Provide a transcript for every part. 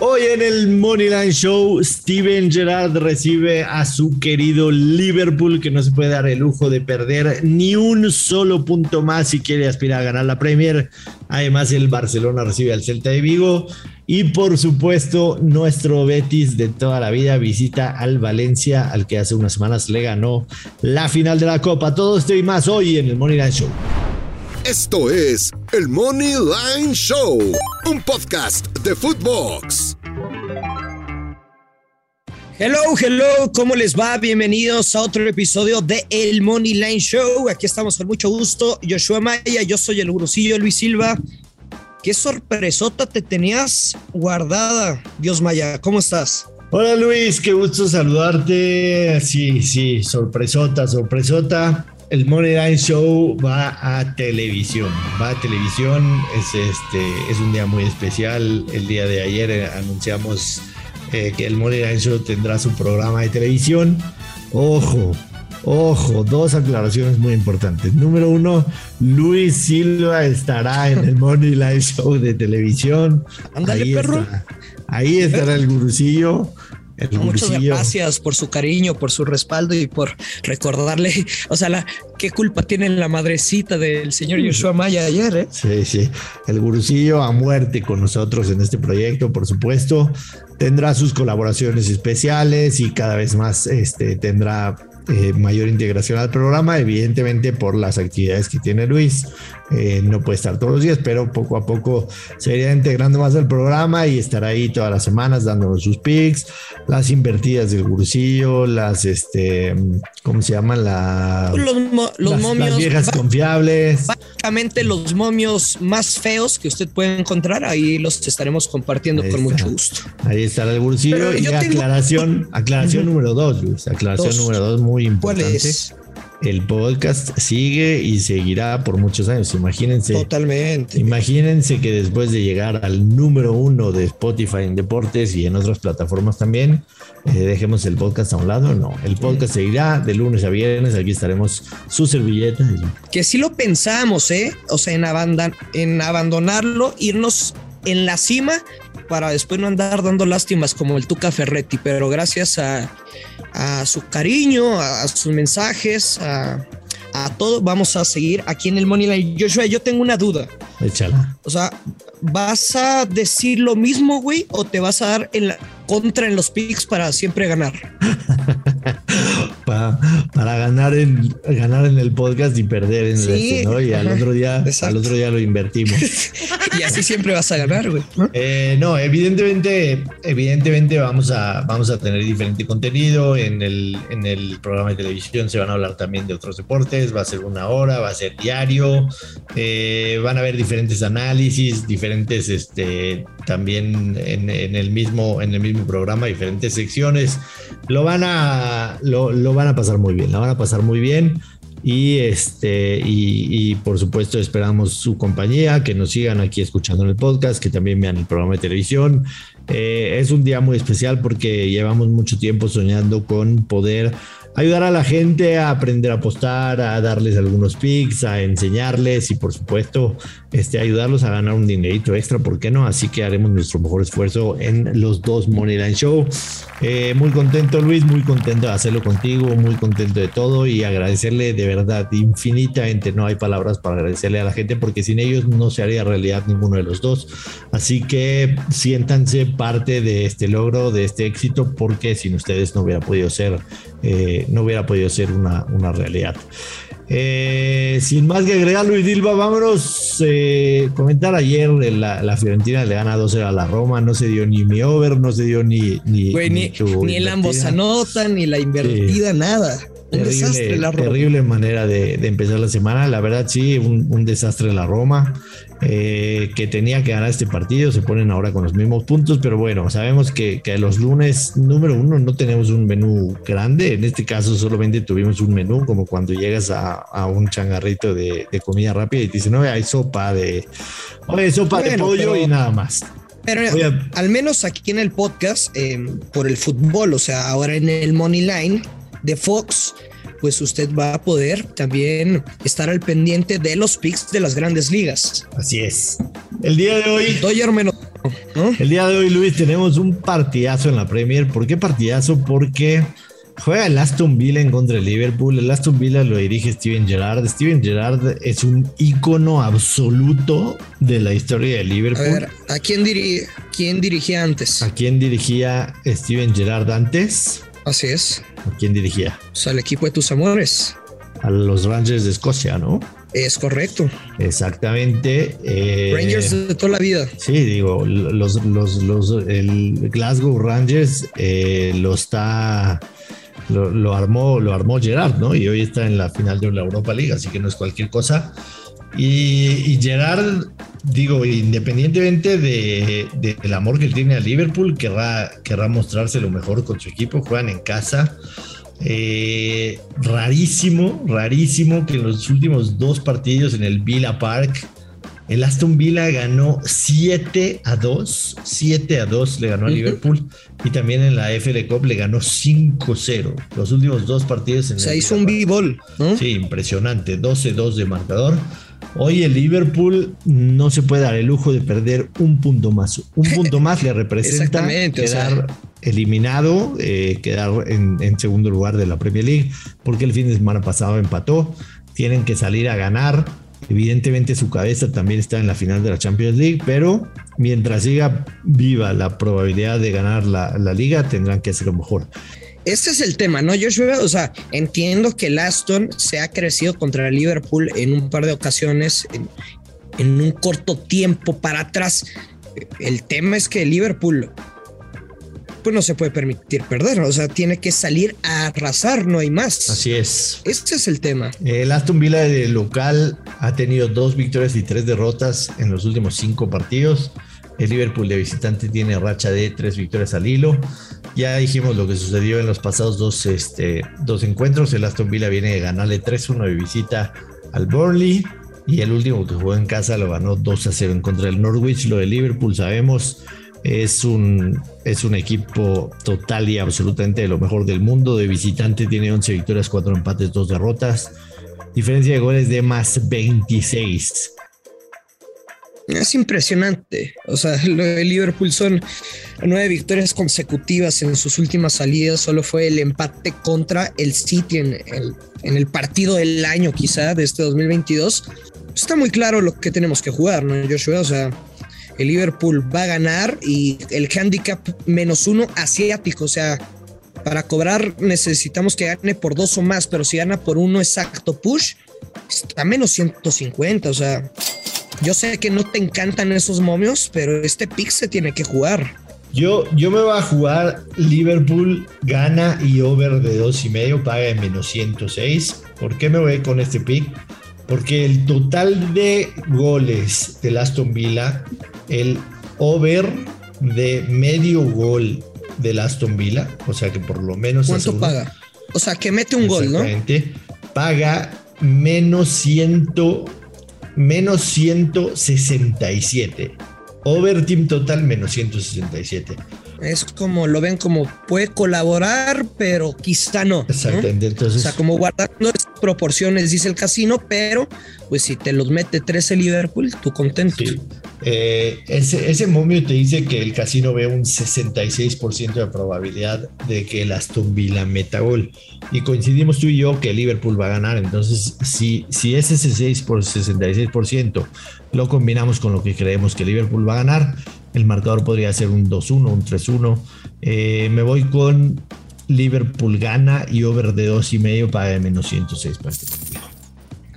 Hoy en el Moneyline Show, Steven Gerrard recibe a su querido Liverpool, que no se puede dar el lujo de perder ni un solo punto más si quiere aspirar a ganar la Premier. Además, el Barcelona recibe al Celta de Vigo. Y por supuesto, nuestro Betis de toda la vida visita al Valencia, al que hace unas semanas le ganó la final de la Copa. Todo esto y más hoy en el Moneyline Show. Esto es el Money Line Show, un podcast de Footbox. Hello, hello, ¿cómo les va? Bienvenidos a otro episodio de El Money Line Show. Aquí estamos con mucho gusto. Joshua Maya, yo soy el gurusillo Luis Silva. Qué sorpresota te tenías guardada, Dios Maya. ¿Cómo estás? Hola Luis, qué gusto saludarte. Sí, sí, sorpresota, sorpresota el Money Line Show va a televisión. Va a televisión. Es, este, es un día muy especial. El día de ayer eh, anunciamos eh, que el Money Line Show tendrá su programa de televisión. Ojo, ojo, dos aclaraciones muy importantes. Número uno, Luis Silva estará en el Money Line Show de televisión. Ándale, perro. ahí estará el gurucillo. Muchas gracias por su cariño, por su respaldo y por recordarle, o sea, la, qué culpa tiene la madrecita del señor Joshua Maya ayer. ¿eh? Sí, sí, el gurucillo a muerte con nosotros en este proyecto, por supuesto, tendrá sus colaboraciones especiales y cada vez más este, tendrá eh, mayor integración al programa, evidentemente por las actividades que tiene Luis. Eh, no puede estar todos los días, pero poco a poco se irá integrando más al programa y estará ahí todas las semanas dándonos sus pics, las invertidas del cursillo, las, este, ¿cómo se llaman? La, los, momios. Las viejas confiables. Básicamente los momios más feos que usted puede encontrar, ahí los estaremos compartiendo con mucho gusto. Ahí estará el cursillo y aclaración, aclaración número dos, Luis, aclaración número dos muy importante. El podcast sigue y seguirá por muchos años. Imagínense. Totalmente. Imagínense que después de llegar al número uno de Spotify en deportes y en otras plataformas también, eh, dejemos el podcast a un lado. No, el podcast seguirá de lunes a viernes. Aquí estaremos su servilleta. Que sí lo pensamos, ¿eh? O sea, en, en abandonarlo, irnos en la cima para después no andar dando lástimas como el Tuca Ferretti, pero gracias a, su cariño, a, sus mensajes, a, todo, vamos a seguir aquí en el Moneyline. Joshua, yo tengo una duda. Échala. O sea, ¿vas a decir lo mismo, güey, o te vas a dar en la contra en los picks para siempre ganar? para, ganar en ganar en el podcast y perder en el este, ¿no? Y al otro día, al otro día lo invertimos. y así siempre vas a ganar, güey. Eh, ¿no? evidentemente, evidentemente vamos a, vamos a tener diferente contenido. En el, en el programa de televisión se van a hablar también de otros deportes. Va a ser una hora, va a ser diario. Eh, van a haber diferentes análisis, diferentes, este, también en, en, el mismo, en el mismo programa, diferentes secciones. Lo van a, lo, van a pasar muy bien, la van a pasar muy bien. Y este, y, por supuesto, esperamos su compañía, que nos sigan aquí escuchando en el podcast, que también vean el programa de televisión. Eh, es un día muy especial porque llevamos mucho tiempo soñando con poder ayudar a la gente a aprender a apostar, a darles algunos picks, a enseñarles y por supuesto este, ayudarlos a ganar un dinerito extra, ¿por qué no? Así que haremos nuestro mejor esfuerzo en los dos Moneyline Show. Eh, muy contento Luis, muy contento de hacerlo contigo, muy contento de todo y agradecerle de verdad infinitamente, no hay palabras para agradecerle a la gente porque sin ellos no se haría realidad ninguno de los dos. Así que siéntanse parte de este logro, de este éxito, porque sin ustedes no hubiera podido ser eh, no hubiera podido ser una, una realidad. Eh, sin más que agregar, Luis Dilba, vámonos. Eh, comentar ayer la, la, Fiorentina le gana 2 a la Roma, no se dio ni mi over, no se dio ni. Ni, ni, el ambos anotan, ni la invertida, nada. terrible, terrible manera de, empezar la semana. La verdad, sí, un, un desastre la Roma. Eh, que tenía que ganar este partido, se ponen ahora con los mismos puntos, pero bueno, sabemos que, que, los lunes, número uno, no tenemos un menú grande, en este caso solamente tuvimos un menú, como cuando llegas a, a un changarrito de, de, comida rápida y te dicen, no, hay sopa de, oye, sopa de pollo y nada más. Pero al menos aquí en el podcast, eh, por el fútbol, o sea, ahora en el Money Line de Fox, pues usted va a poder también estar al pendiente de los picks de las grandes ligas. Así es. El día de hoy. Menos, El día de hoy, Luis, tenemos un partidazo en la Premier. ¿Por qué partidazo? Porque juega el Aston Villa en contra del Liverpool. El Aston Villa lo dirige Steven Gerrard. Steven Gerrard es un ícono absoluto de la historia de Liverpool. A ver, ¿a quién, quién dirigía antes? ¿A quién dirigía Steven Gerrard antes? Así es. ¿A quién dirigía? Pues al equipo de tus amores. A los Rangers de Escocia, ¿no? Es correcto. Exactamente. Eh, Rangers de toda la vida. Sí, digo, los, los, los el Glasgow Rangers eh, lo está. Lo, armó, lo armó Gerard, ¿no? Y hoy está en la final de la Europa League, así que no es cualquier cosa. Y, Gerard, digo, independientemente de, del amor que tiene a Liverpool, querrá, querrá mostrarse lo mejor con su equipo. Juegan en casa. Eh, rarísimo, rarísimo que en los últimos dos partidos en el Villa Park, el Aston Villa ganó 7 a 2, 7 a 2 le ganó a Liverpool y también en la FL Cup le ganó 5-0. Los últimos dos partidos en Se hizo un b-ball. Sí, impresionante, 12-2 de marcador. Hoy el Liverpool no se puede dar el lujo de perder un punto más. Un punto más le representa quedar eliminado, eh, quedar en, segundo lugar de la Premier League, porque el fin de semana pasado empató. Tienen que salir a ganar. Evidentemente su cabeza también está en la final de la Champions League, pero mientras siga viva la probabilidad de ganar la, la liga, tendrán que hacerlo mejor. Este es el tema, ¿no? Joshua, o sea, entiendo que el Aston se ha crecido contra el Liverpool en un par de ocasiones, en, en un corto tiempo para atrás. El tema es que el Liverpool pues no se puede permitir perder, o sea, tiene que salir a arrasar, no hay más. Así es. Este es el tema. El Aston Villa de local ha tenido dos victorias y tres derrotas en los últimos cinco partidos. El Liverpool de visitante tiene racha de tres victorias al hilo. Ya dijimos lo que sucedió en los pasados dos, este, dos encuentros. El Aston Villa viene de ganarle 3-1 de visita al Burnley. Y el último que jugó en casa lo ganó 2 0 en contra del Norwich. Lo de Liverpool sabemos es un, es un equipo total y absolutamente de lo mejor del mundo. De visitante tiene 11 victorias, 4 empates, 2 derrotas. Diferencia de goles de más 26. Es impresionante. O sea, lo Liverpool son nueve victorias consecutivas en sus últimas salidas. Solo fue el empate contra el City en el, en el partido del año, quizá, de este 2022. Está muy claro lo que tenemos que jugar, ¿no, Joshua? O sea, el Liverpool va a ganar y el handicap menos uno asiático, o sea, para cobrar necesitamos que gane por dos o más, pero si gana por uno exacto push, está menos 150, o sea, yo sé que no te encantan esos momios, pero este pick se tiene que jugar. Yo, yo me voy a jugar Liverpool gana y over de dos y medio, paga en menos 106. ¿Por qué me voy con este pick? Porque el total de goles del Aston Villa el over de medio gol del Aston Villa, o sea que por lo menos... ¿Cuánto paga? O sea, que mete un gol, ¿no? Paga menos, ciento, menos 167. Over team total menos 167. Es como lo ven como puede colaborar, pero quizá no. Exactamente. Entonces, o sea, como guardando esas proporciones, dice el casino, pero pues si te los mete 13 Liverpool, tú contento. Eh, ese, ese, momio te dice que el casino ve un 66% de probabilidad de que el Aston Villa meta gol. Y coincidimos tú y yo que Liverpool va a ganar. Entonces, si, si ese 6 por 66% lo combinamos con lo que creemos que Liverpool va a ganar, el marcador podría ser un 2-1, un 3-1. Eh, me voy con Liverpool gana y over de 2,5 para menos 106 para este partido.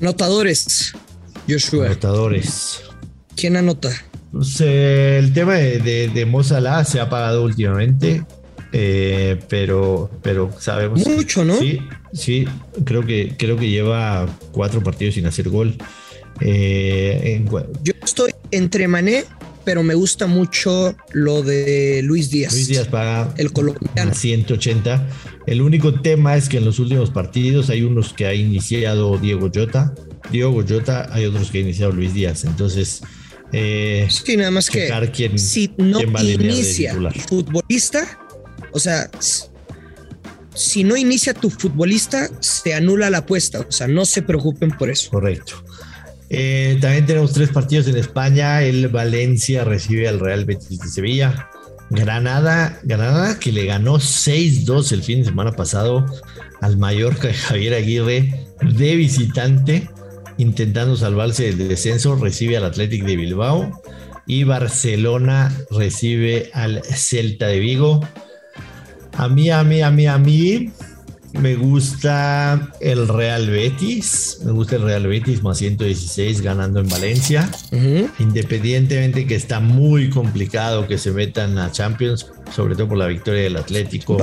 Anotadores, Joshua. Anotadores. ¿Quién anota? Pues, eh, el tema de, de, de se ha pagado últimamente, eh, pero, pero sabemos. Mucho, ¿no? Sí, sí, creo que, creo que lleva cuatro partidos sin hacer gol. Eh, Yo estoy entre Mané, pero me gusta mucho lo de Luis Díaz. Luis Díaz paga el colombiano. 180. El único tema es que en los últimos partidos hay unos que ha iniciado Diego Jota. Diego Jota, hay otros que ha iniciado Luis Díaz. Entonces, eh, sí, nada más que si no inicia futbolista, o sea, si no inicia tu futbolista, se anula la apuesta. O sea, no se preocupen por eso. Correcto. Eh, también tenemos tres partidos en España. El Valencia recibe al Real Betis de Sevilla. Granada, Granada que le ganó 6-2 el fin de semana pasado al Mallorca de Javier Aguirre de visitante, intentando salvarse del descenso, recibe al Athletic de Bilbao y Barcelona recibe al Celta de Vigo. A mí, a mí, a mí, a mí, me gusta el Real Betis. Me gusta el Real Betis más 116 ganando en Valencia. Independientemente que está muy complicado que se metan a Champions, sobre todo por la victoria del Atlético.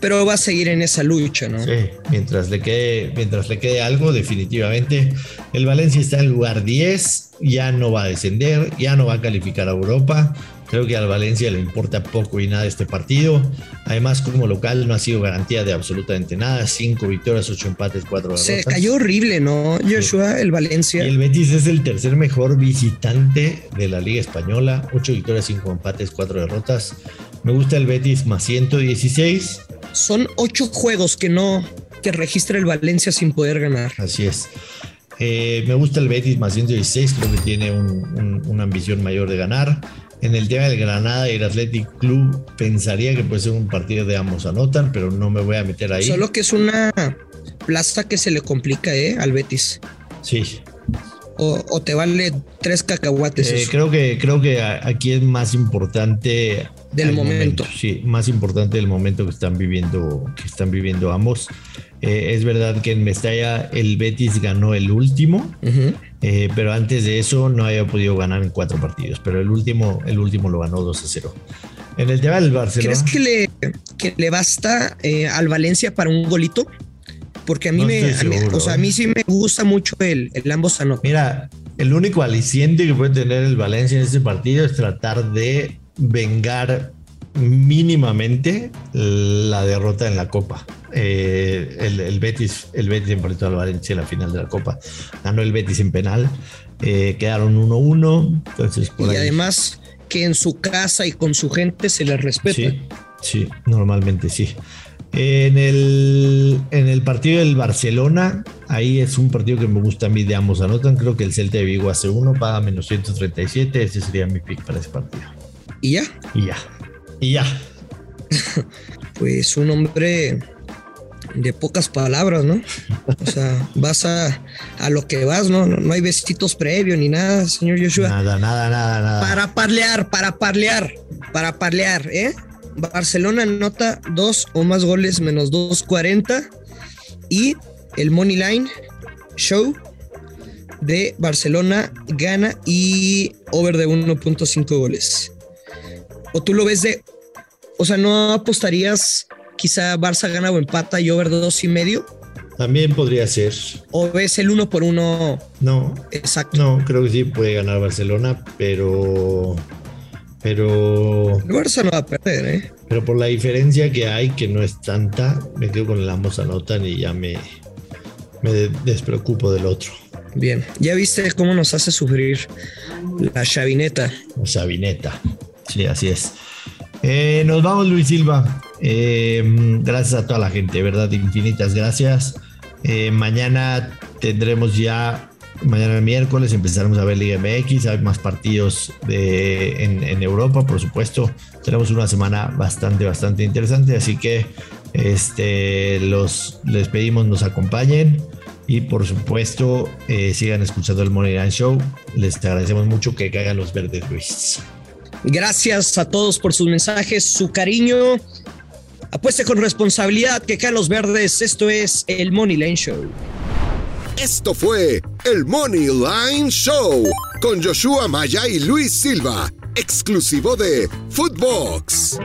pero va a seguir en esa lucha, ¿no? Sí, mientras le quede, mientras le quede algo, definitivamente. El Valencia está en lugar 10, ya no va a descender, ya no va a calificar a Europa. Creo que al Valencia le importa poco y nada este partido. Además, como local no ha sido garantía de absolutamente nada. Cinco victorias, ocho empates, cuatro derrotas. Se cayó horrible, ¿no? Joshua, el Valencia. Y el Betis es el tercer mejor visitante de la Liga Española. Ocho victorias, cinco empates, cuatro derrotas. Me gusta el Betis más 116. Son ocho juegos que no que registra el Valencia sin poder ganar. Así es. Eh, me gusta el Betis más 116, creo que tiene una ambición mayor de ganar. En el tema del Granada y el Athletic Club, pensaría que puede ser un partido de ambos anotan, pero no me voy a meter ahí. Solo que es una plaza que se le complica ¿eh? al Betis. Sí. O, te vale tres cacahuates. Eh, creo que creo que aquí es más importante del momento. Sí, más importante del momento que están viviendo que están viviendo ambos. Eh, es verdad que en Mestalla el Betis ganó el último, eh, pero antes de eso no había podido ganar en cuatro partidos. Pero el último, el último lo ganó 2 a 0. En el tema del Barcelona. ¿Crees que le, que le basta eh, al Valencia para un golito? Porque a mí, me, o sea, a mí sí me gusta mucho el, el ambos anotan. Mira, el único aliciente que puede tener el Valencia en este partido es tratar de vengar mínimamente la derrota en la Copa. Eh, el, Betis, el Betis enfrentó al Valencia en la final de la Copa. Ganó el Betis en penal. Eh, quedaron 1-1. Entonces, y además que en su casa y con su gente se les respeta. Sí, sí, normalmente sí. En el, en el partido del Barcelona, ahí es un partido que me gusta a mí de ambos anotan. Creo que el Celta de Vigo hace uno, paga menos 137. Ese sería mi pick para ese partido. ¿Y ya? Y ya. Y ya. pues un hombre de pocas palabras, ¿no? O sea, vas a, a lo que vas, ¿no? ¿no? hay besitos previos ni nada, señor Joshua. Nada, nada, nada, nada. Para parlear, para parlear, para parlear, ¿eh? Barcelona anota dos o más goles menos 2.40 y el Money Line Show de Barcelona gana y over de 1.5 goles. ¿O tú lo ves de, o sea, no apostarías quizá Barça gana o empata y over dos y medio? También podría ser. ¿O ves el uno por uno? No. Exacto. No, creo que sí puede ganar Barcelona, pero. Pero. El Barça no va a perder, ¿eh? Pero por la diferencia que hay, que no es tanta, me quedo con el ambos anotan y ya me, me despreocupo del otro. Bien, ya viste cómo nos hace sufrir la chavineta. La chavineta. Sí, así es. Eh, nos vamos, Luis Silva. Eh, gracias a toda la gente, ¿verdad? Infinitas gracias. Eh, mañana tendremos ya, mañana miércoles empezaremos a ver Liga MX, hay más partidos de, en, Europa, por supuesto. Tenemos una semana bastante, bastante interesante, así que este, los, les pedimos nos acompañen y por supuesto sigan escuchando el Money Line Show. Les agradecemos mucho que caigan los verdes, Luis. Gracias a todos por sus mensajes, su cariño. Apueste con responsabilidad que caen los verdes. Esto es el Money Line Show. Esto fue el Money Line Show con Joshua Maya y Luis Silva, exclusivo de Footbox.